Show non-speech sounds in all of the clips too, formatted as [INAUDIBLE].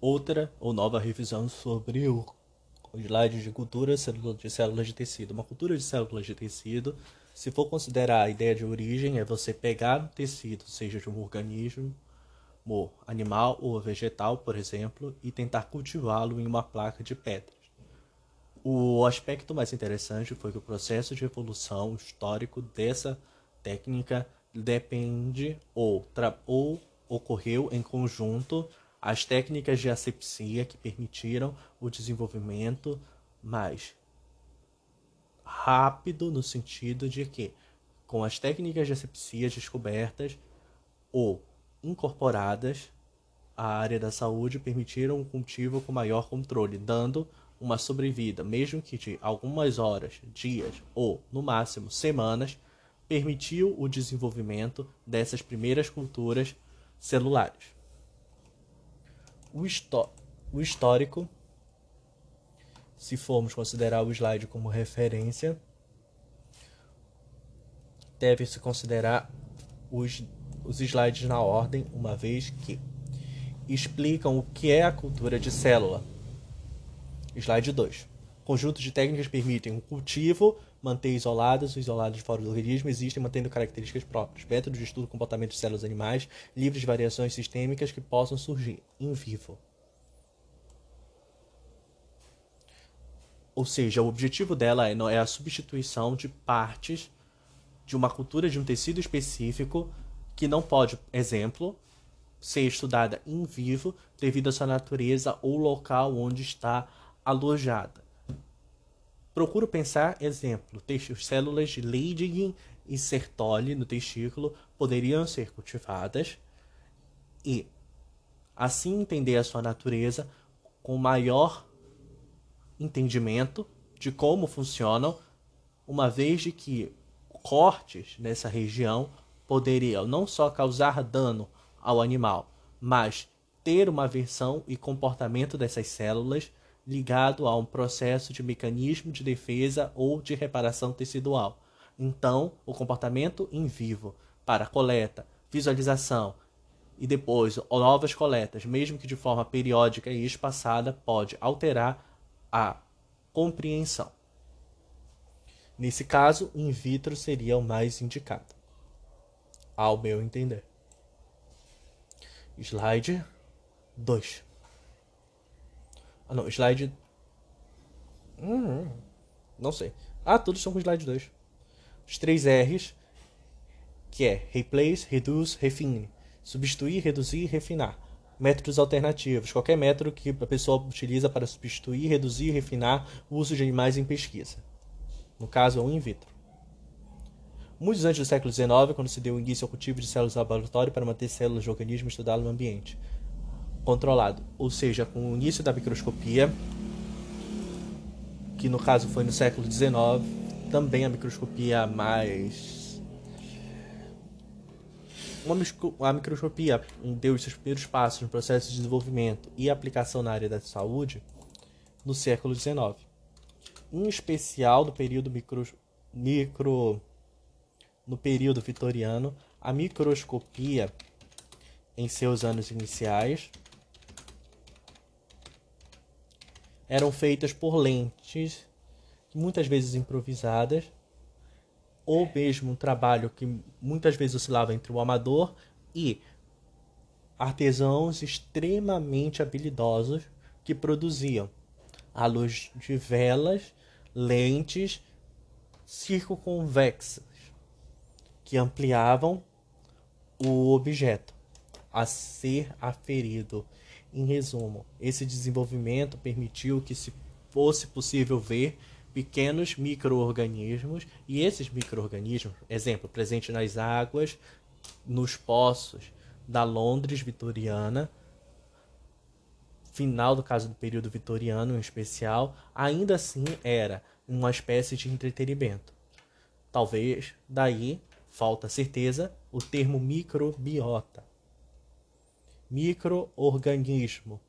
outra ou nova revisão sobre o, slide de cultura de células de tecido. Uma cultura de células de tecido, se for considerar a ideia de origem, é você pegar um tecido, seja de um organismo, animal ou vegetal, por exemplo, e tentar cultivá-lo em uma placa de pedras. O aspecto mais interessante foi que o processo de evolução histórico dessa técnica depende ou, ou ocorreu em conjunto as técnicas de asepsia que permitiram o desenvolvimento mais rápido no sentido de que com as técnicas de asepsia descobertas ou incorporadas à área da saúde permitiram um cultivo com maior controle, dando uma sobrevida, mesmo que de algumas horas, dias ou, no máximo, semanas, permitiu o desenvolvimento dessas primeiras culturas celulares. O, o histórico, se formos considerar o slide como referência, deve-se considerar os, os slides na ordem, uma vez que explicam o que é a cultura de célula. Slide 2. Conjunto de técnicas permitem o cultivo, manter isolados, isolados fora do organismo, existem mantendo características próprias. Métodos de estudo do comportamento de células animais, livres de variações sistêmicas que possam surgir em vivo. Ou seja, o objetivo dela é, é a substituição de partes de uma cultura de um tecido específico que não pode, exemplo, ser estudada em vivo devido à sua natureza ou local onde está alojada. Procuro pensar, exemplo, células de Leydig e Sertoli no testículo poderiam ser cultivadas e assim entender a sua natureza com maior entendimento de como funcionam, uma vez de que cortes nessa região poderiam não só causar dano ao animal, mas ter uma versão e comportamento dessas células ligado a um processo de mecanismo de defesa ou de reparação tecidual. Então, o comportamento em vivo para coleta, visualização e depois novas coletas, mesmo que de forma periódica e espaçada, pode alterar a compreensão. Nesse caso, in vitro seria o mais indicado, ao meu entender. Slide 2. Ah, não, slide. Hum, não sei. Ah, todos são com slide 2. Os três R's, que é replace, reduce, refine. Substituir, reduzir, refinar. Métodos alternativos. Qualquer método que a pessoa utiliza para substituir, reduzir e refinar o uso de animais em pesquisa. No caso, é um in vitro. Muitos antes do século XIX, quando se deu início ao cultivo de células laboratório para manter células de organismo estudado no ambiente controlado, ou seja, com o início da microscopia, que no caso foi no século XIX, também a microscopia mais uma, a microscopia deu seus primeiros passos no processo de desenvolvimento e aplicação na área da saúde no século XIX. Em especial no período micro, micro no período vitoriano, a microscopia em seus anos iniciais eram feitas por lentes, muitas vezes improvisadas, ou mesmo um trabalho que muitas vezes oscilava entre o amador e artesãos extremamente habilidosos que produziam, à luz de velas, lentes circunconvexas que ampliavam o objeto a ser aferido em resumo, esse desenvolvimento permitiu que se fosse possível ver pequenos microorganismos e esses microorganismos, exemplo, presente nas águas, nos poços da Londres vitoriana, final do caso do período vitoriano em especial, ainda assim era uma espécie de entretenimento. Talvez daí falta certeza o termo microbiota microorganismo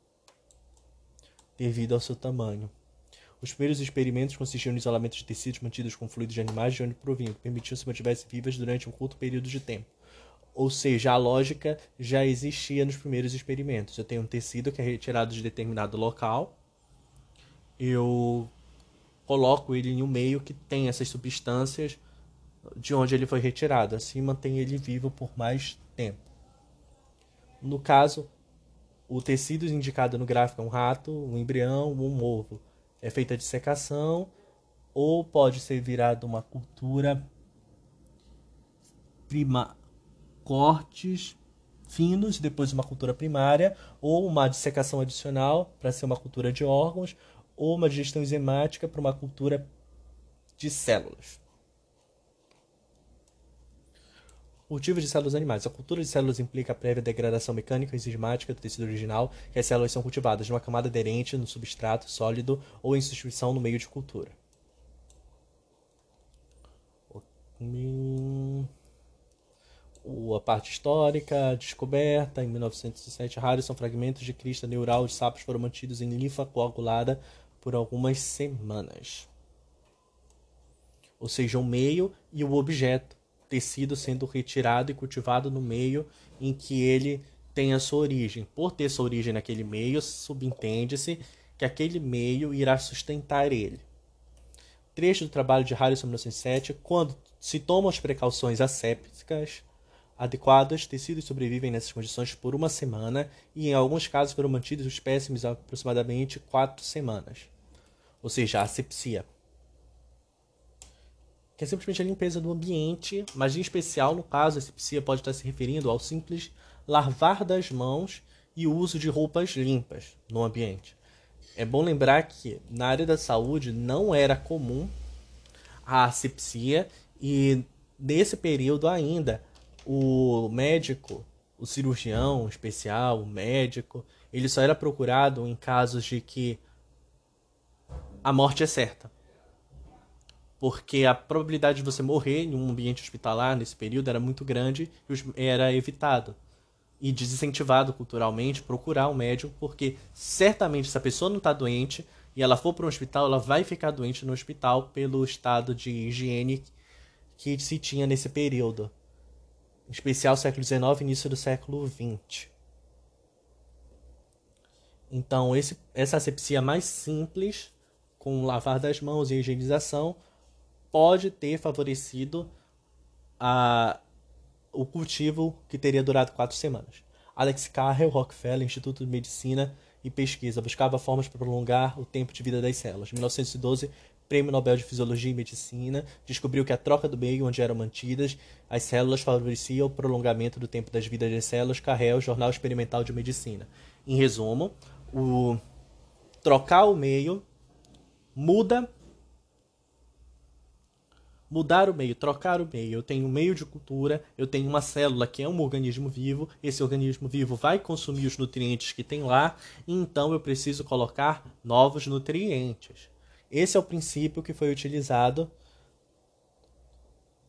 devido ao seu tamanho. Os primeiros experimentos consistiam no isolamento de tecidos mantidos com fluidos de animais de onde provinham, que permitiam se mantivessem vivas durante um curto período de tempo. Ou seja, a lógica já existia nos primeiros experimentos. Eu tenho um tecido que é retirado de determinado local, eu coloco ele em um meio que tem essas substâncias de onde ele foi retirado. Assim mantém ele vivo por mais tempo. No caso, o tecido indicado no gráfico é um rato, um embrião, um ovo. É feita de secação ou pode ser virado uma cultura prima cortes finos, depois uma cultura primária, ou uma dissecação adicional para ser uma cultura de órgãos, ou uma digestão enzimática para uma cultura de células. Cultivo de células animais. A cultura de células implica a prévia degradação mecânica e enzimática do tecido original, que as células são cultivadas numa camada aderente no substrato sólido ou em substituição no meio de cultura. A parte histórica, descoberta, em 1907, raros são fragmentos de crista neural de sapos foram mantidos em linfa coagulada por algumas semanas. Ou seja, o meio e o objeto, tecido sendo retirado e cultivado no meio em que ele tem a sua origem. Por ter sua origem naquele meio, subentende-se que aquele meio irá sustentar ele. Trecho do trabalho de Harrison 1907, quando se tomam as precauções assépticas, adequadas, tecidos sobrevivem nessas condições por uma semana e, em alguns casos, foram mantidos os espécimes aproximadamente quatro semanas. Ou seja, a asepsia. Que é simplesmente a limpeza do ambiente, mas em especial, no caso, a asepsia pode estar se referindo ao simples lavar das mãos e o uso de roupas limpas no ambiente. É bom lembrar que na área da saúde não era comum a asepsia e nesse período ainda o médico, o cirurgião especial, o médico, ele só era procurado em casos de que a morte é certa. Porque a probabilidade de você morrer em um ambiente hospitalar nesse período era muito grande e era evitado e desincentivado culturalmente procurar um médico, porque certamente se a pessoa não está doente e ela for para um hospital, ela vai ficar doente no hospital pelo estado de higiene que se tinha nesse período em especial século XIX início do século XX. Então, esse, essa asepsia mais simples, com lavar das mãos e higienização, pode ter favorecido a, o cultivo que teria durado quatro semanas. Alex Carrel, Rockefeller, Instituto de Medicina e Pesquisa, buscava formas para prolongar o tempo de vida das células. Em 1912, Prêmio Nobel de Fisiologia e Medicina, descobriu que a troca do meio onde eram mantidas as células favorecia o prolongamento do tempo das vidas das células, Carrel, Jornal Experimental de Medicina. Em resumo, o trocar o meio muda mudar o meio, trocar o meio. Eu tenho um meio de cultura, eu tenho uma célula que é um organismo vivo, esse organismo vivo vai consumir os nutrientes que tem lá, então eu preciso colocar novos nutrientes. Esse é o princípio que foi utilizado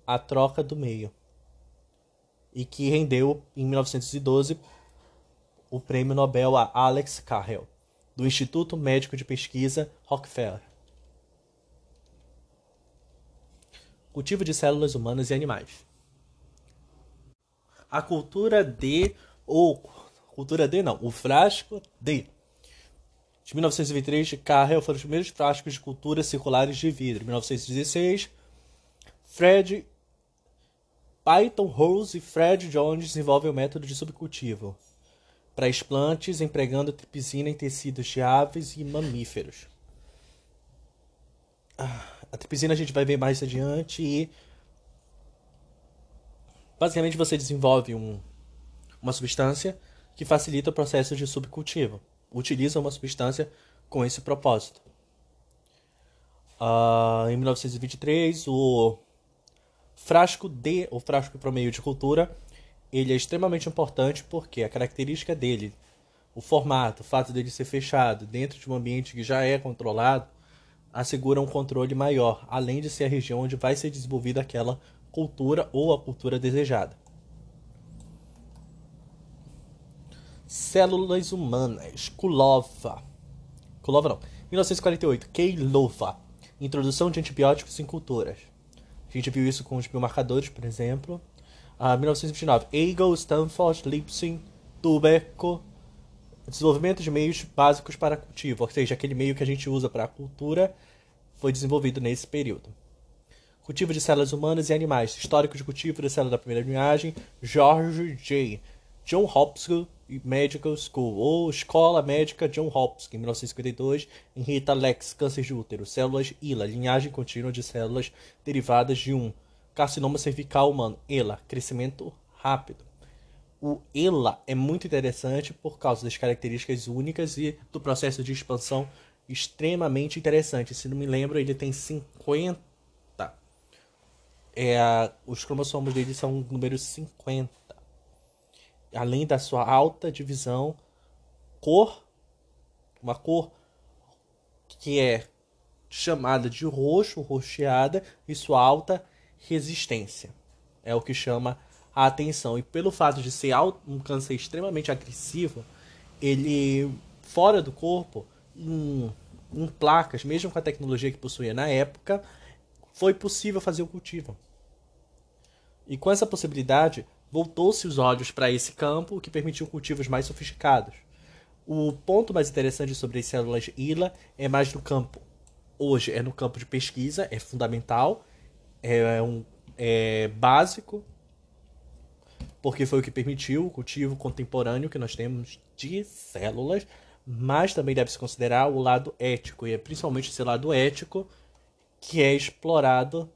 a troca do meio e que rendeu em 1912 o prêmio Nobel a Alex Carrel do Instituto Médico de Pesquisa Rockefeller. Cultivo de células humanas e animais. A cultura de ou cultura de não, o frasco de de 1923, de Carrel foram os primeiros frascos de culturas circulares de vidro. Em 1916, Fred Python Rose e Fred Jones desenvolvem o método de subcultivo para explantes empregando tripsina em tecidos de aves e mamíferos. A tripsina a gente vai ver mais adiante e basicamente você desenvolve um, uma substância que facilita o processo de subcultivo utiliza uma substância com esse propósito. Uh, em 1923, o frasco D, o frasco para meio de cultura, ele é extremamente importante porque a característica dele, o formato, o fato dele ser fechado dentro de um ambiente que já é controlado, assegura um controle maior, além de ser a região onde vai ser desenvolvida aquela cultura ou a cultura desejada. Células Humanas, Kulova. Kulova não. 1948, Keilova. Introdução de antibióticos em culturas. A gente viu isso com os biomarcadores, por exemplo. Uh, 1929. Eagle, Stanford, Lipsing, Tuberco. Desenvolvimento de meios básicos para cultivo, ou seja, aquele meio que a gente usa para a cultura, foi desenvolvido nesse período. Cultivo de células humanas e animais. Histórico de cultivo de células da primeira linhagem. George J. John Hopkins Medical School, ou Escola Médica John Hopkins, em 1952, em Rita Lex, câncer de útero, células ILA, linhagem contínua de células derivadas de um carcinoma cervical humano, ELA, crescimento rápido. O ELA é muito interessante por causa das características únicas e do processo de expansão extremamente interessante. Se não me lembro, ele tem 50. É, os cromossomos dele são números 50 além da sua alta divisão, cor, uma cor que é chamada de roxo, roxeada, e sua alta resistência. É o que chama a atenção. E pelo fato de ser um câncer extremamente agressivo, ele, fora do corpo, em, em placas, mesmo com a tecnologia que possuía na época, foi possível fazer o cultivo. E com essa possibilidade, voltou-se os olhos para esse campo, o que permitiu cultivos mais sofisticados. O ponto mais interessante sobre as células ILA é mais no campo. Hoje é no campo de pesquisa, é fundamental, é, um, é básico, porque foi o que permitiu o cultivo contemporâneo que nós temos de células, mas também deve se considerar o lado ético, e é principalmente esse lado ético que é explorado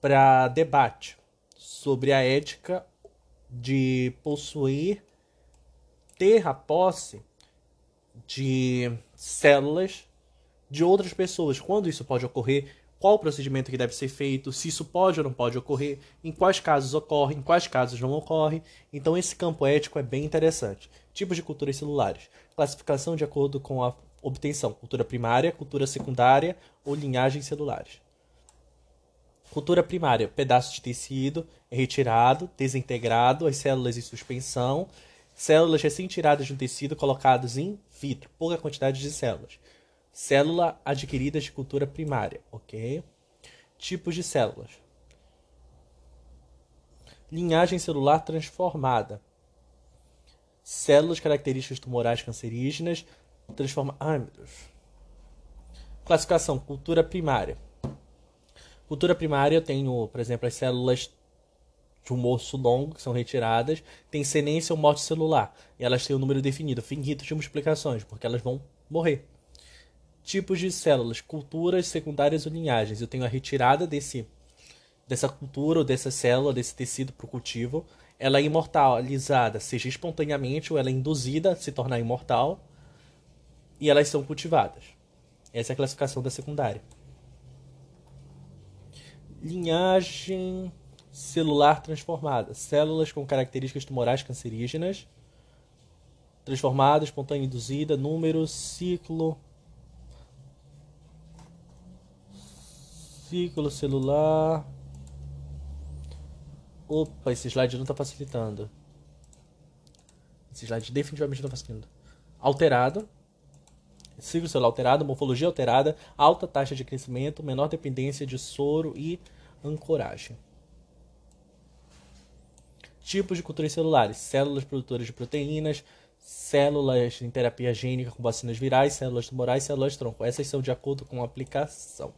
para debate sobre a ética de possuir, ter a posse de células de outras pessoas. Quando isso pode ocorrer, qual o procedimento que deve ser feito, se isso pode ou não pode ocorrer, em quais casos ocorre, em quais casos não ocorre. Então esse campo ético é bem interessante. Tipos de culturas celulares. Classificação de acordo com a obtenção. Cultura primária, cultura secundária ou linhagens celulares. Cultura primária, pedaço de tecido é retirado, desintegrado, as células em suspensão, células recém-tiradas de um tecido colocadas em vitro, pouca quantidade de células. Célula adquirida de cultura primária, ok? Tipos de células. Linhagem celular transformada. Células características tumorais cancerígenas transforma. Ai. Classificação: cultura primária Cultura primária, eu tenho, por exemplo, as células de um osso longo, que são retiradas, tem senescência ou morte celular. E elas têm um número definido, finito de multiplicações, porque elas vão morrer. Tipos de células, culturas secundárias ou linhagens. Eu tenho a retirada desse, dessa cultura ou dessa célula, desse tecido para o cultivo. Ela é imortalizada, seja espontaneamente ou ela é induzida a se tornar imortal. E elas são cultivadas. Essa é a classificação da secundária linhagem celular transformada, células com características tumorais cancerígenas, transformada, espontânea induzida, número, ciclo, ciclo celular. Opa, esse slide não está facilitando. Esse slide definitivamente não está facilitando. Alterado, ciclo celular alterado, morfologia alterada, alta taxa de crescimento, menor dependência de soro e ancoragem. Tipos de culturas celulares: células produtoras de proteínas, células em terapia gênica com vacinas virais, células tumorais, células tronco. Essas são de acordo com a aplicação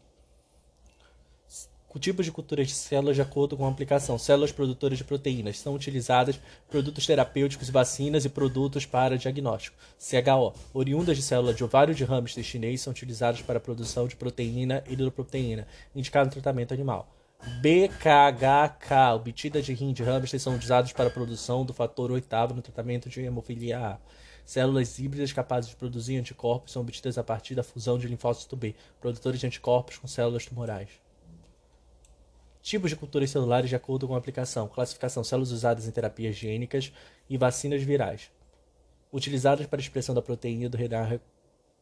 tipos de culturas de células de acordo com a aplicação. Células produtoras de proteínas são utilizadas produtos terapêuticos, vacinas e produtos para diagnóstico. CHO, oriundas de células de ovário de hamster chinês, são utilizadas para a produção de proteína e hidroproteína, indicada no tratamento animal. BKHK, obtida de rim de hamster, são utilizados para a produção do fator oitavo no tratamento de hemofilia A. Células híbridas capazes de produzir anticorpos são obtidas a partir da fusão de linfócito B, produtores de anticorpos com células tumorais. Tipos de culturas celulares de acordo com a aplicação. Classificação: células usadas em terapias gênicas e vacinas virais. Utilizadas para a expressão da proteína do RNA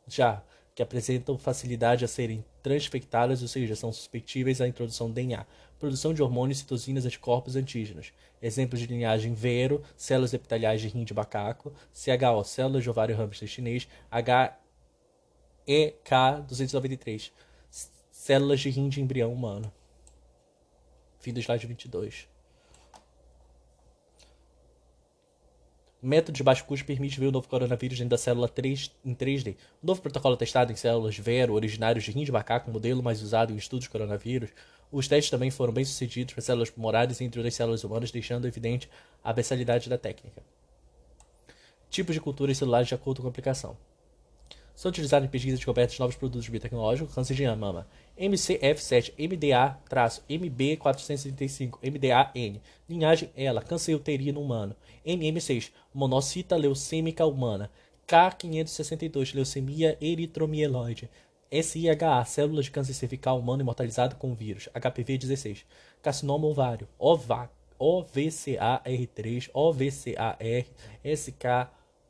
já que apresentam facilidade a serem transfectadas, ou seja, são suscetíveis à introdução de DNA. Produção de hormônios, citocinas, anticorpos antígenos. Exemplos de linhagem Vero, células epiteliais de rim de macaco, CHO, células de ovário hamster chinês, HEK293, células de rim de embrião humano. Fim do slide 22. O método de baixo custo permite ver o novo coronavírus dentro da célula 3, em 3D. O novo protocolo é testado em células Vero, originários de rim de macaco, modelo mais usado em estudos de coronavírus. Os testes também foram bem sucedidos para células pulmonares e entre outras células humanas, deixando evidente a versatilidade da técnica. Tipos de culturas celulares de acordo com a aplicação. São utilizados em pesquisa de descoberta de novos produtos biotecnológicos, câncer de mama. MCF7, MDA-MB435, MDA-N, linhagem ELA, câncer uterino humano, MM6, monocita leucêmica humana, K562, leucemia eritromieloide, SIHA, células de câncer cervical humano imortalizado com vírus, HPV-16, carcinoma ovário, OVA, OVCAR3, OVCAR,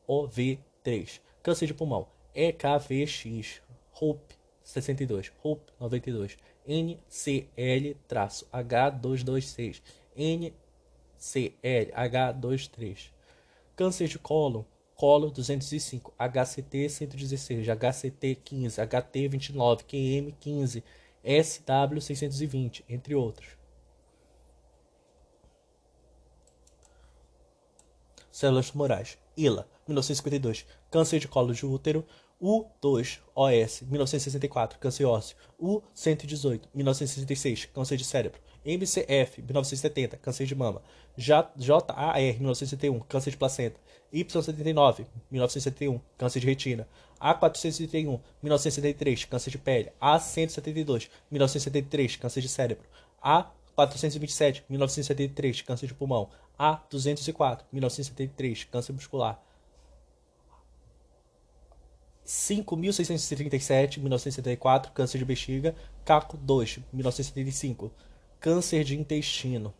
SKOV3, câncer de pulmão, EKVX, HOPE, 62, HOPE 92, NCL-H226, NCL-H23. Câncer de colo, colo 205, HCT 116, HCT 15, HT 29, QM 15, SW 620, entre outros. Células tumorais. ILA, 1952. Câncer de colo de útero, U2OS, 1964, câncer ósseo. U118, 1966, câncer de cérebro. MCF, 1970, câncer de mama. JAR, 1971, câncer de placenta. Y79, 1971, câncer de retina. A431, 1973, câncer de pele. A172, 1973, câncer de cérebro. A427, 1973, câncer de pulmão. A204, 1973, câncer muscular. 5.637, 1974, câncer de bexiga. Caco 2, 1975, câncer de intestino.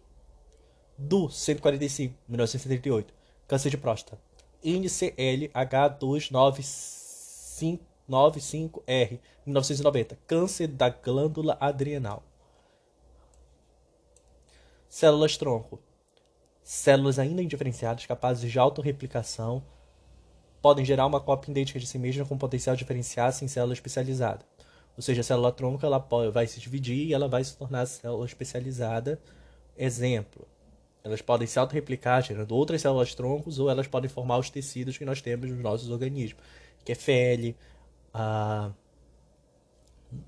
Du 145, 1978, câncer de próstata. Índice LH295R, 1990, câncer da glândula adrenal. Células tronco. Células ainda indiferenciadas capazes de autorreplicação podem gerar uma cópia idêntica de si mesma com potencial diferenciar-se em célula especializada. Ou seja, a célula tronco ela vai se dividir e ela vai se tornar célula especializada. Exemplo, elas podem se autorreplicar gerando outras células troncos ou elas podem formar os tecidos que nós temos nos nossos organismos, que é fele. Ah,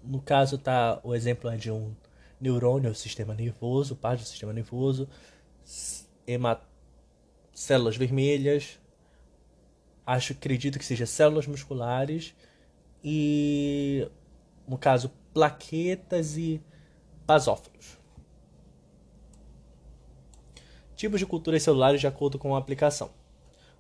no caso, tá, o exemplo é de um neurônio, o sistema nervoso, parte do sistema nervoso, células vermelhas, acho, acredito que seja células musculares e, no caso, plaquetas e basófilos. Tipos de culturas celulares de acordo com a aplicação.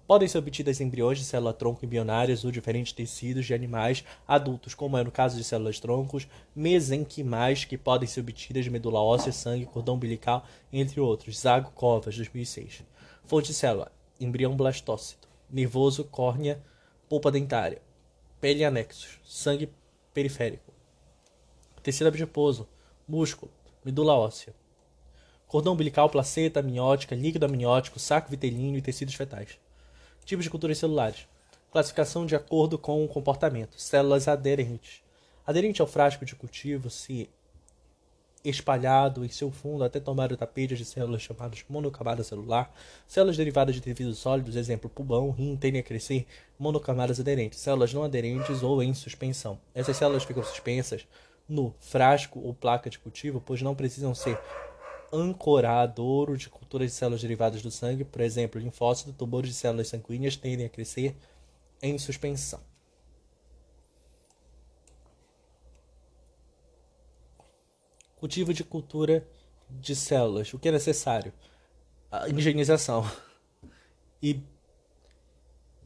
Podem ser obtidas embriões de célula-tronco embrionárias ou diferentes tecidos de animais adultos, como é no caso de células-troncos, mesenquimais, que podem ser obtidas de medula óssea, sangue, cordão umbilical, entre outros. Zago Covas, 2006. Fonte célula: embrião blastócito nervoso, córnea, polpa dentária, pele e anexos, sangue periférico, tecido adiposo, músculo, medula óssea, cordão umbilical, placenta, amniótica, líquido amniótico, saco vitelíneo e tecidos fetais. Tipos de culturas celulares. Classificação de acordo com o comportamento. Células aderentes. Aderente ao frasco de cultivo se espalhado em seu fundo até tomar o tapete de células chamadas monocamada celular, células derivadas de tecidos sólidos, exemplo, pulmão, rim, tendem a crescer, monocamadas aderentes, células não aderentes ou em suspensão. Essas células ficam suspensas no frasco ou placa de cultivo, pois não precisam ser ancoradouro de culturas de células derivadas do sangue, por exemplo, linfócito, tumores de células sanguíneas tendem a crescer em suspensão. Cultivo de cultura de células. O que é necessário? A higienização. E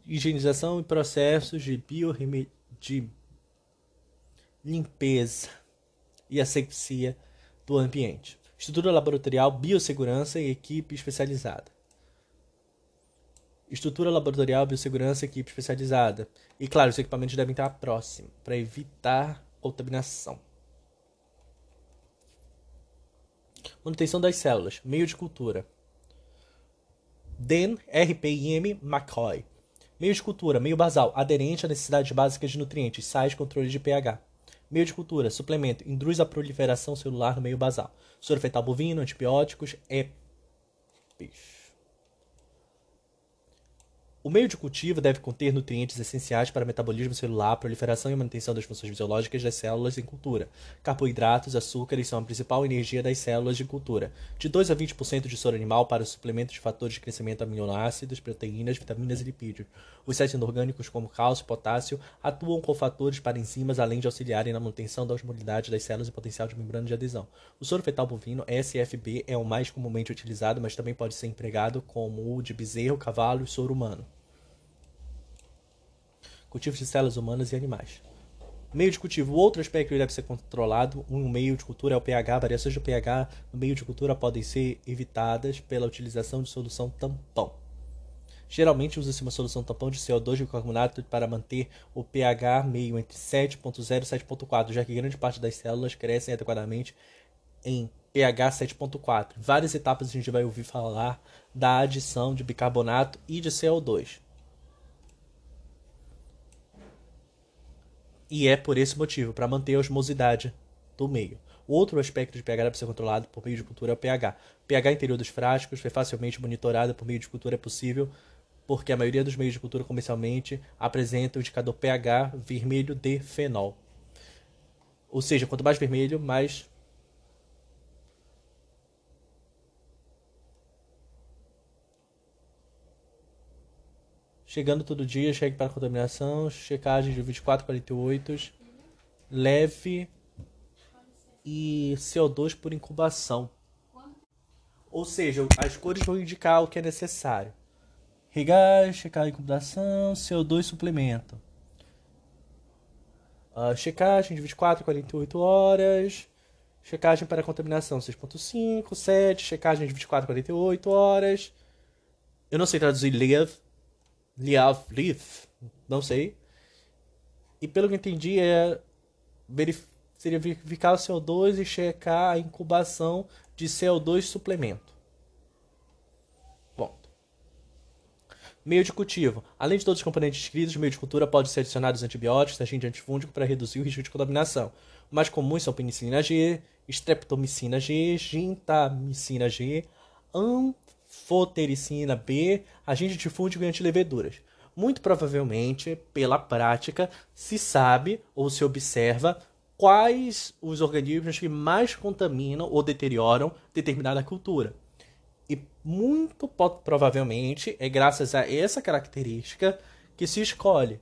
higienização e processos de biorreme... de limpeza e asepsia do ambiente. Estrutura laboratorial, biossegurança e equipe especializada. Estrutura laboratorial, biossegurança e equipe especializada. E claro, os equipamentos devem estar próximos para evitar contaminação. Manutenção das células. Meio de cultura. DEN, RPIM, McCoy. Meio de cultura, meio basal, aderente a necessidades básicas de nutrientes, sais, controle de pH. Meio de cultura, suplemento, induz a proliferação celular no meio basal. Soro fetal bovino, antibióticos, EPIs. O meio de cultivo deve conter nutrientes essenciais para metabolismo celular, proliferação e manutenção das funções fisiológicas das células em cultura. Carboidratos, açúcares são a principal energia das células de cultura. De 2 a 20% de soro animal para o suplemento de fatores de crescimento aminoácidos, proteínas, vitaminas e lipídios. Os sais inorgânicos, como cálcio e potássio, atuam como fatores para enzimas, além de auxiliarem na manutenção da osmolidade das células e potencial de membrana de adesão. O soro fetal bovino, SFB, é o mais comumente utilizado, mas também pode ser empregado como o de bezerro, cavalo e soro humano cultivos de células humanas e animais. Meio de cultivo. Outro aspecto que deve ser controlado um meio de cultura é o pH. Variações do pH no meio de cultura podem ser evitadas pela utilização de solução tampão. Geralmente usa-se uma solução tampão de CO2 de carbonato para manter o pH meio entre 7.0 e 7.4, já que grande parte das células crescem adequadamente em pH 7.4. Várias etapas a gente vai ouvir falar da adição de bicarbonato e de CO2. E é por esse motivo, para manter a osmosidade do meio. Outro aspecto de pH deve ser controlado por meio de cultura é o pH. O pH interior dos frascos foi facilmente monitorado por meio de cultura é possível, porque a maioria dos meios de cultura comercialmente apresentam o indicador pH vermelho de fenol. Ou seja, quanto mais vermelho, mais Chegando todo dia, cheque para contaminação, checagem de 24 48, leve e CO2 por incubação. Ou seja, as cores vão indicar o que é necessário. Regar, checar a incubação, CO2 suplemento. Uh, checagem de 24 48 horas. Checagem para contaminação 6.5, 7. Checagem de 24 48 horas. Eu não sei traduzir live Liav, não sei. E pelo que entendi é verif seria verificar o CO2 e checar a incubação de CO2 suplemento. Ponto. Meio de cultivo. Além de todos os componentes descritos, no meio de cultura pode ser adicionados antibióticos, agente antifúngico para reduzir o risco de contaminação. O mais comuns são penicilina G, streptomicina G, gentamicina G, fotericina B, agente difúndico e antileveduras. Muito provavelmente, pela prática, se sabe ou se observa quais os organismos que mais contaminam ou deterioram determinada cultura. E muito provavelmente é graças a essa característica que se escolhe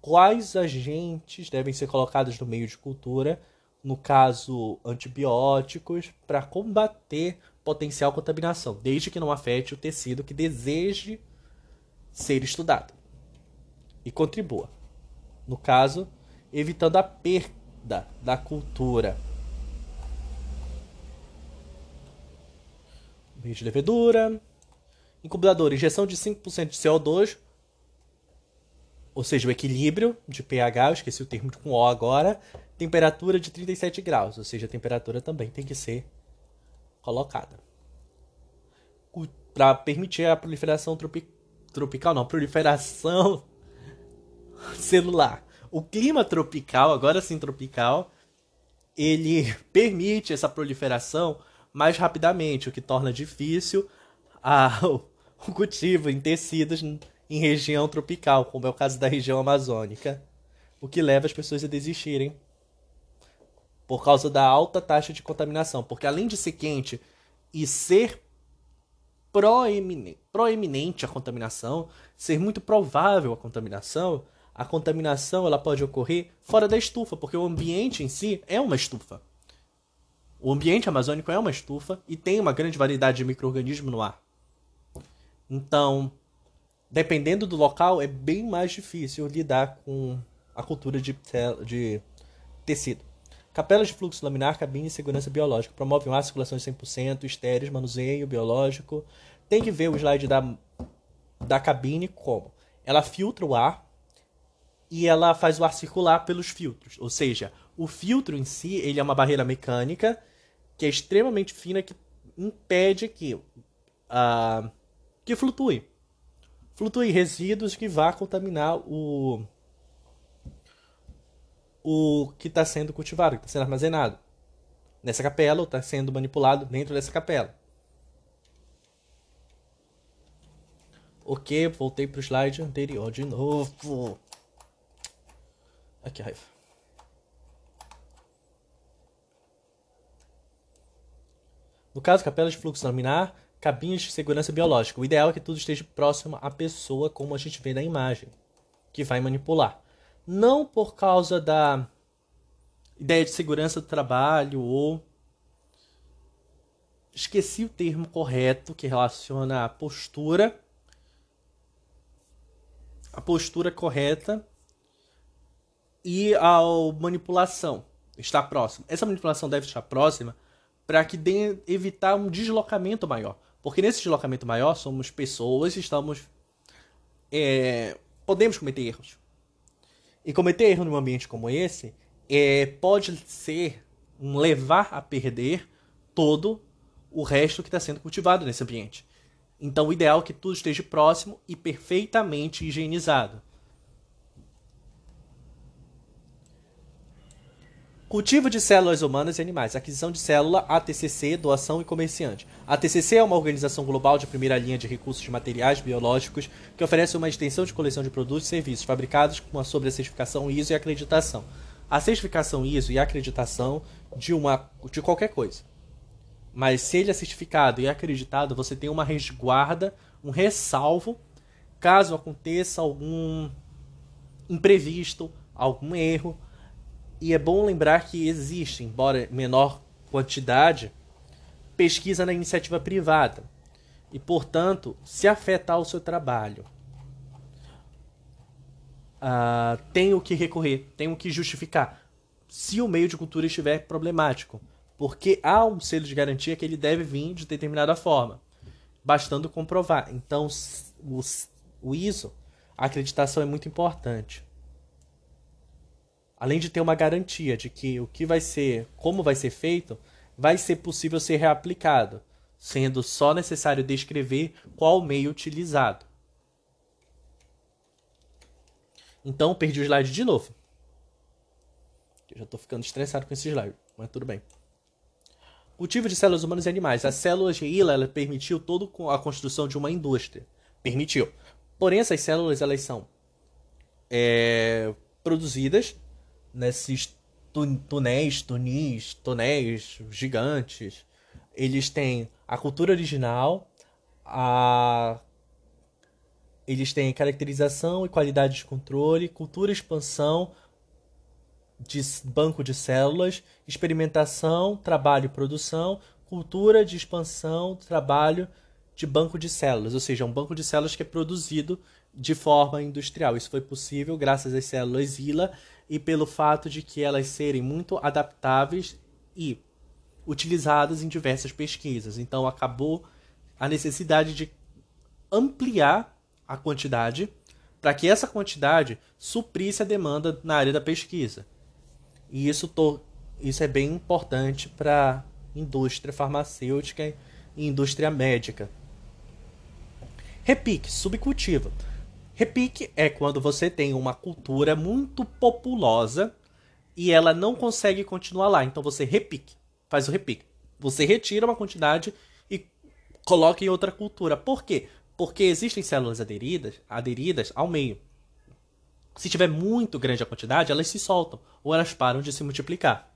quais agentes devem ser colocados no meio de cultura, no caso antibióticos, para combater potencial contaminação, desde que não afete o tecido que deseje ser estudado e contribua. No caso, evitando a perda da cultura. Meio de levedura. Incubador, injeção de 5% de CO2, ou seja, o equilíbrio de pH, eu esqueci o termo com O agora, temperatura de 37 graus, ou seja, a temperatura também tem que ser colocada. Para permitir a proliferação tropi tropical, não, proliferação [LAUGHS] celular. O clima tropical, agora sim tropical, ele [LAUGHS] permite essa proliferação mais rapidamente, o que torna difícil a, [LAUGHS] o cultivo em tecidos em região tropical, como é o caso da região amazônica, o que leva as pessoas a desistirem por causa da alta taxa de contaminação. Porque além de ser quente e ser proeminente, proeminente a contaminação, ser muito provável a contaminação, a contaminação ela pode ocorrer fora da estufa, porque o ambiente em si é uma estufa. O ambiente amazônico é uma estufa e tem uma grande variedade de micro-organismos no ar. Então, dependendo do local, é bem mais difícil lidar com a cultura de, de tecido. Capelas de fluxo laminar, cabine e segurança biológica. Promove uma circulação de 100%, estéreis, manuseio biológico. Tem que ver o slide da, da cabine como. Ela filtra o ar e ela faz o ar circular pelos filtros. Ou seja, o filtro em si ele é uma barreira mecânica que é extremamente fina que impede que, uh, que flutue. Flutue resíduos que vá contaminar o, o que está sendo cultivado, que está sendo armazenado nessa capela ou está sendo manipulado dentro dessa capela. Ok, voltei pro slide anterior de novo. Aqui, raiva. No caso, capelas de fluxo laminar, cabines de segurança biológica. O ideal é que tudo esteja próximo à pessoa, como a gente vê na imagem, que vai manipular. Não por causa da ideia de segurança do trabalho ou. Esqueci o termo correto que relaciona a postura. A postura correta e a manipulação. Está próximo. Essa manipulação deve estar próxima para que dê, evitar um deslocamento maior. Porque nesse deslocamento maior somos pessoas estamos. É, podemos cometer erros. E cometer erro num ambiente como esse é, pode ser um levar a perder todo o resto que está sendo cultivado nesse ambiente. Então, o ideal é que tudo esteja próximo e perfeitamente higienizado. Cultivo de células humanas e animais. Aquisição de célula, ATCC, doação e comerciante. A é uma organização global de primeira linha de recursos de materiais biológicos que oferece uma extensão de coleção de produtos e serviços fabricados com a sobre a certificação ISO e acreditação. A certificação ISO e acreditação de, uma, de qualquer coisa. Mas se ele é certificado e acreditado, você tem uma resguarda, um ressalvo, caso aconteça algum imprevisto, algum erro, e é bom lembrar que existe, embora menor quantidade, pesquisa na iniciativa privada. E, portanto, se afetar o seu trabalho, uh, tem o que recorrer, tem o que justificar. Se o meio de cultura estiver problemático. Porque há um selo de garantia que ele deve vir de determinada forma, bastando comprovar. Então, o, ISO, a acreditação é muito importante além de ter uma garantia de que o que vai ser, como vai ser feito, vai ser possível ser reaplicado, sendo só necessário descrever qual meio utilizado. Então, perdi o slide de novo. Eu já estou ficando estressado com esse slide, mas tudo bem. Cultivo de células humanas e animais. As células de ILA ela permitiu toda a construção de uma indústria. Permitiu. Porém, essas células elas são é, produzidas nesses túneis, tunis, tonéis gigantes. Eles têm a cultura original, a eles têm caracterização e qualidade de controle, cultura e expansão de banco de células, experimentação, trabalho e produção, cultura de expansão, trabalho de banco de células, ou seja, um banco de células que é produzido de forma industrial. Isso foi possível graças às células ILA e pelo fato de que elas serem muito adaptáveis e utilizadas em diversas pesquisas. Então acabou a necessidade de ampliar a quantidade para que essa quantidade suprisse a demanda na área da pesquisa. E isso, to isso é bem importante para a indústria farmacêutica e indústria médica. Repique, subcultivo. Repique é quando você tem uma cultura muito populosa e ela não consegue continuar lá. Então você repique, faz o repique. Você retira uma quantidade e coloca em outra cultura. Por quê? Porque existem células aderidas, aderidas ao meio. Se tiver muito grande a quantidade, elas se soltam ou elas param de se multiplicar.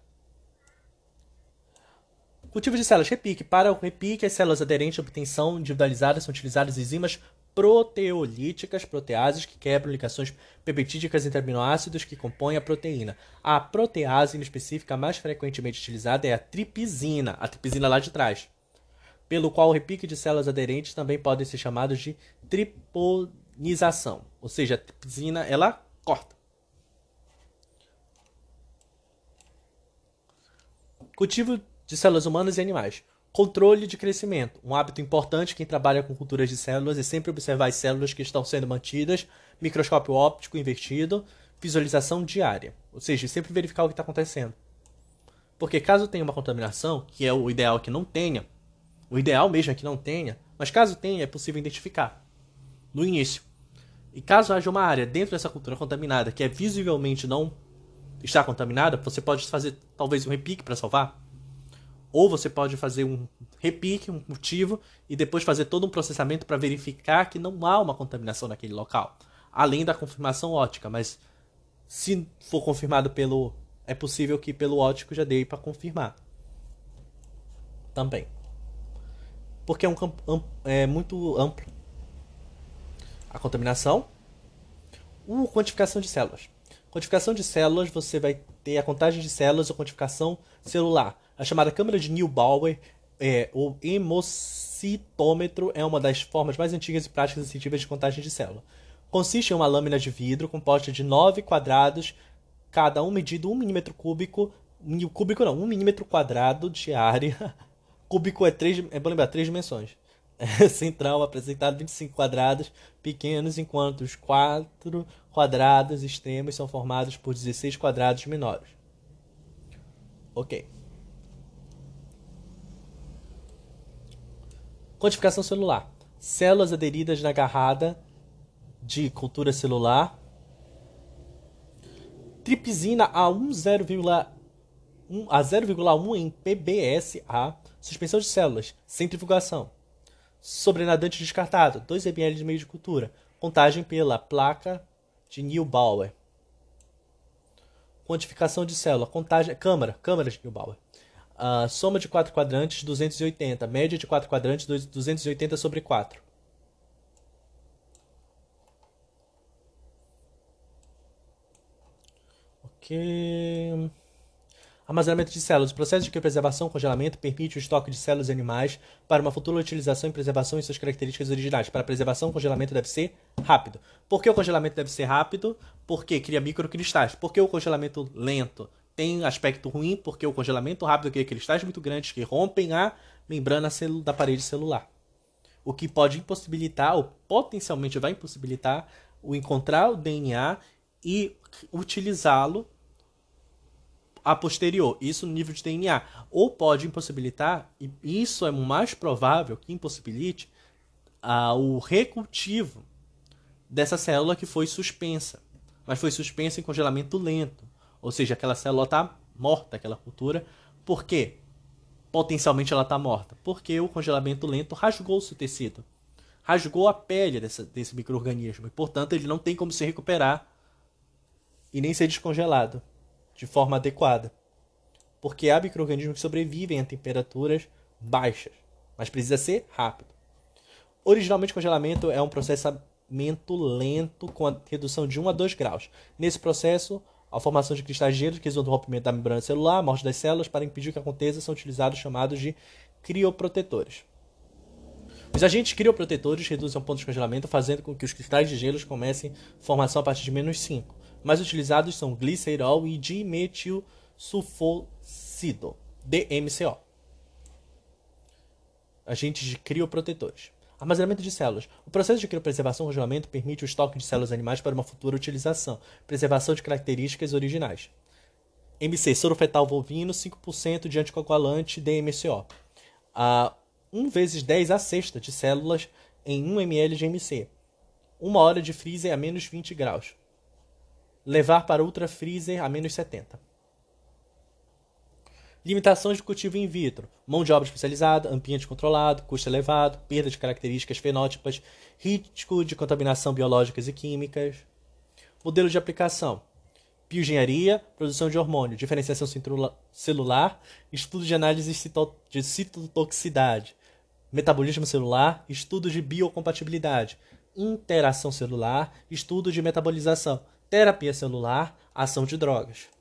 Cultivo de células repique. Para o repique, as células aderentes de obtenção individualizadas são utilizadas enzimas proteolíticas, proteases que quebram ligações peptídicas entre aminoácidos que compõem a proteína. A protease específica mais frequentemente utilizada é a tripsina, a tripsina lá de trás, pelo qual o repique de células aderentes também podem ser chamados de triponização, ou seja, a tripsina ela corta. Cultivo de células humanas e animais. Controle de crescimento. Um hábito importante quem trabalha com culturas de células é sempre observar as células que estão sendo mantidas, microscópio óptico invertido, visualização diária. Ou seja, sempre verificar o que está acontecendo. Porque caso tenha uma contaminação, que é o ideal que não tenha, o ideal mesmo é que não tenha, mas caso tenha, é possível identificar no início. E caso haja uma área dentro dessa cultura contaminada que é visivelmente não está contaminada, você pode fazer talvez um repique para salvar Ou você pode fazer um repique, um cultivo, e depois fazer todo um processamento para verificar que não há uma contaminação naquele local. Além da confirmação ótica, mas se for confirmado pelo. É possível que pelo ótico já dê para confirmar. Também. Porque é um campo é muito amplo. A contaminação. Uh, quantificação de células. Quantificação de células, você vai ter a contagem de células ou quantificação celular. A chamada câmara de Neubauer, é, o hemocitômetro, é uma das formas mais antigas e práticas científicas de contagem de célula. Consiste em uma lâmina de vidro composta de nove quadrados, cada um medido um milímetro cúbico, cúbico não, um milímetro quadrado de área. [LAUGHS] cúbico é três, é bom lembrar, três dimensões. [LAUGHS] central apresentado 25 quadrados pequenos, enquanto os quatro quadrados extremos são formados por 16 quadrados menores. Ok. Quantificação celular. Células aderidas na agarrada de cultura celular. Tripsina a 1,0,1 a 0,1 em PBSA. Suspensão de células. Centrifugação sobrenadante descartado, 2 ml de meio de cultura. Contagem pela placa de Neubauer. Quantificação de célula, contagem, câmara, câmara de Neubauer. Uh, soma de 4 quadrantes, 280. Média de 4 quadrantes, 280 sobre 4. Ok. Armazenamento de células. O processo de criopreservação congelamento permite o estoque de células animais para uma futura utilização e preservação em suas características originais. Para a preservação, o congelamento deve ser rápido. Por que o congelamento deve ser rápido? Porque cria microcristais. Por que o congelamento lento? Tem aspecto ruim, porque o congelamento rápido cria cristais muito grandes que rompem a membrana da parede celular. O que pode impossibilitar, ou potencialmente vai impossibilitar, o encontrar o DNA e utilizá-lo a posterior, isso no nível de DNA. Ou pode impossibilitar, e isso é mais provável que impossibilite, uh, o recultivo dessa célula que foi suspensa. Mas foi suspensa em congelamento lento. Ou seja, aquela célula está morta, aquela cultura. Por quê? Potencialmente ela está morta. Porque o congelamento lento rasgou o seu tecido. Rasgou a pele dessa, desse microorganismo. E, portanto, ele não tem como se recuperar e nem ser descongelado de forma adequada. Porque há micro-organismos que sobrevivem a temperaturas baixas, mas precisa ser rápido. Originalmente, congelamento é um processamento lento com a redução de 1 a 2 graus. Nesse processo, a formação de cristais de gelo que resultam do rompimento da membrana celular, a morte das células, para impedir que aconteça, são utilizados chamados de crioprotetores. Os agentes crioprotetores reduzem o ponto de congelamento, fazendo com que os cristais de gelo comecem formação a partir de menos 5 mais utilizados são glicerol e dimetilsulfocido, DMCO. Agentes de crioprotetores. Armazenamento de células. O processo de criopreservação e congelamento permite o estoque de células animais para uma futura utilização. Preservação de características originais. MC, soro fetal bovino, 5% de anticoagulante DMCO. A 1 vezes 10 a sexta de células em 1 ml de MC. Uma hora de freezer a menos 20 graus levar para ultra freezer a menos 70. Limitações de cultivo in vitro: mão de obra especializada, ambiente controlado, custo elevado, perda de características fenótipas, risco de contaminação biológicas e químicas. Modelo de aplicação: bioengenharia, produção de hormônio, diferenciação celular, estudo de análise de citotoxicidade, metabolismo celular, estudo de biocompatibilidade, interação celular, estudo de metabolização. Terapia celular, ação de drogas.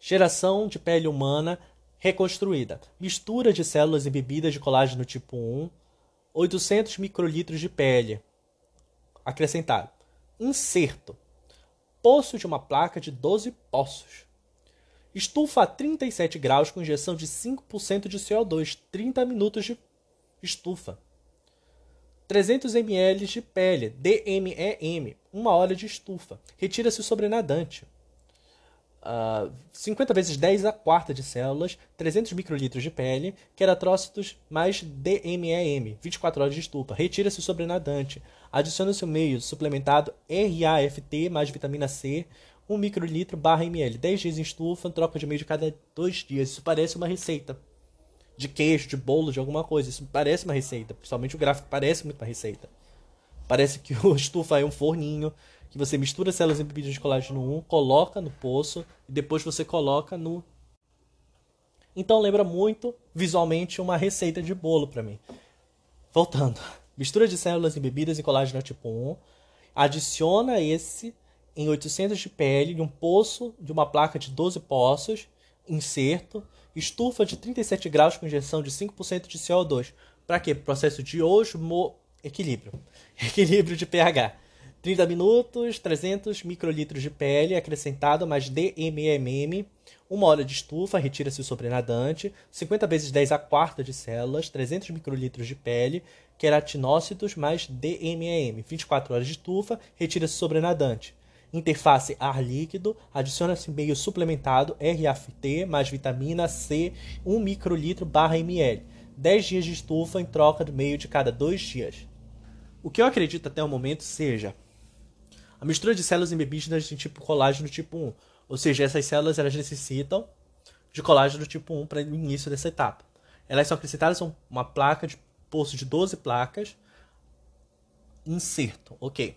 Geração de pele humana reconstruída. Mistura de células embebidas de colágeno tipo 1. 800 microlitros de pele. Acrescentado. Inserto. Poço de uma placa de 12 poços. Estufa a 37 graus com injeção de 5% de CO2. 30 minutos de estufa. 300 ml de pele, DMEM, uma hora de estufa. Retira-se o sobrenadante. Uh, 50 vezes 10 a quarta de células, 300 microlitros de pele, queratrócitos mais DMEM, 24 horas de estufa. Retira-se o sobrenadante. Adiciona-se o meio suplementado RAFT mais vitamina C, 1 microlitro barra ml. 10 dias em estufa, troca de meio de cada 2 dias. Isso parece uma receita. De queijo, de bolo, de alguma coisa. Isso parece uma receita. Principalmente o gráfico parece muito uma receita. Parece que [LAUGHS] o estufa é um forninho que você mistura células embebidas de colágeno 1, coloca no poço e depois você coloca no. Então lembra muito visualmente uma receita de bolo para mim. Voltando. Mistura de células embebidas em colágeno tipo 1, adiciona esse em 800 de pele de um poço de uma placa de 12 poços, inserto, estufa de 37 graus com injeção de 5% de CO2. Para quê? Processo de osmo equilíbrio. [LAUGHS] Equilíbrio de pH. 30 minutos, 300 microlitros de pele acrescentado mais DMMM, uma hora de estufa, retira-se o sobrenadante, 50 vezes 10 a quarta de células, 300 microlitros de pele, queratinócitos mais DMM, 24 horas de estufa, retira-se o sobrenadante interface ar líquido, adiciona-se meio suplementado RAFT mais vitamina C 1 microlitro barra ml. 10 dias de estufa em troca do meio de cada 2 dias. O que eu acredito até o momento seja a mistura de células embebidas de tipo colágeno tipo 1. Ou seja, essas células elas necessitam de colágeno tipo 1 para o início dessa etapa. Elas são acrescentadas a uma placa de poço de 12 placas inserto, ok.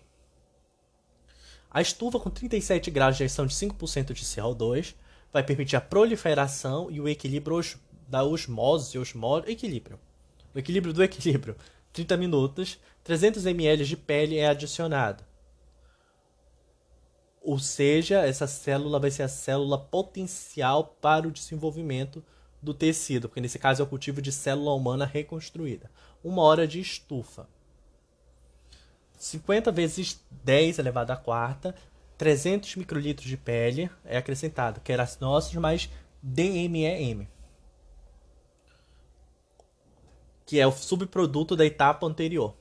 A estufa com 37 graus de injeção de 5% de CO2 vai permitir a proliferação e o equilíbrio da osmose, osmose, equilíbrio. O equilíbrio do equilíbrio. 30 minutos, 300 ml de pele é adicionado. Ou seja, essa célula vai ser a célula potencial para o desenvolvimento do tecido, porque nesse caso é o cultivo de célula humana reconstruída. Uma hora de estufa. 50 vezes 10 elevado à quarta, 300 microlitros de pele é acrescentado, que era nossos mais DMEM, que é o subproduto da etapa anterior.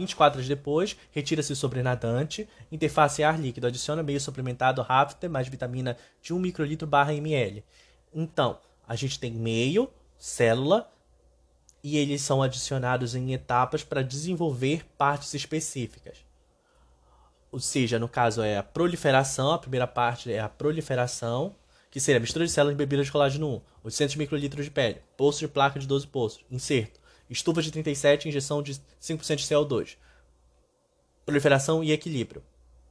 24 horas depois, retira-se o sobrenadante, interface ar líquido, adiciona meio suplementado Rafter mais vitamina de 1 microlitro barra ml. Então, a gente tem meio, célula, e eles são adicionados em etapas para desenvolver partes específicas. Ou seja, no caso é a proliferação, a primeira parte é a proliferação, que seria a mistura de células bebidas de colágeno 1, 800 microlitros de pele, poço de placa de 12 poços, inserto, estufa de 37, injeção de 5% de CO2. Proliferação e equilíbrio.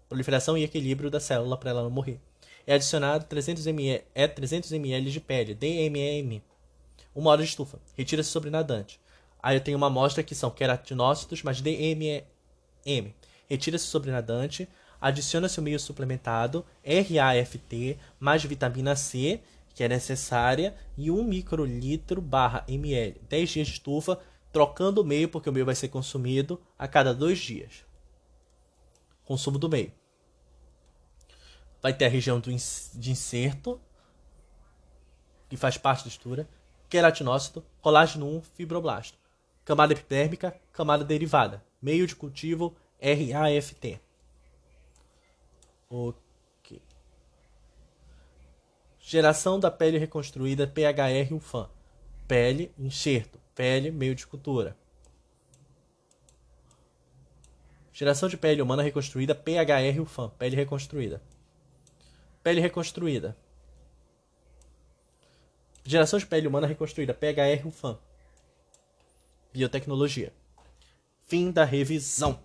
Proliferação e equilíbrio da célula para ela não morrer. É adicionado 300 ml, é 300 ml de pele, DMM, uma hora de estufa. Retira-se sobre nadante. Aí eu tenho uma amostra que são queratinócitos mais DMM. Retira-se sobre nadante. Adiciona-se o meio suplementado RAFT mais vitamina C, que é necessária, e 1 microlitro barra ml. 10 dias de estufa, trocando o meio, porque o meio vai ser consumido a cada dois dias. Consumo do meio. Vai ter a região do de inserto, que faz parte da estrutura queratinócito, colágeno 1, fibroblasto. Camada epidérmica, camada derivada. Meio de cultivo, RAFT. Ok. Geração da pele reconstruída, PHR UFAM. Pele, enxerto. Pele, meio de cultura. Geração de pele humana reconstruída, PHR UFAM. Pele reconstruída. Pele reconstruída. Geração de pele humana reconstruída, PHR UFAM. Biotecnologia. Fim da revisão.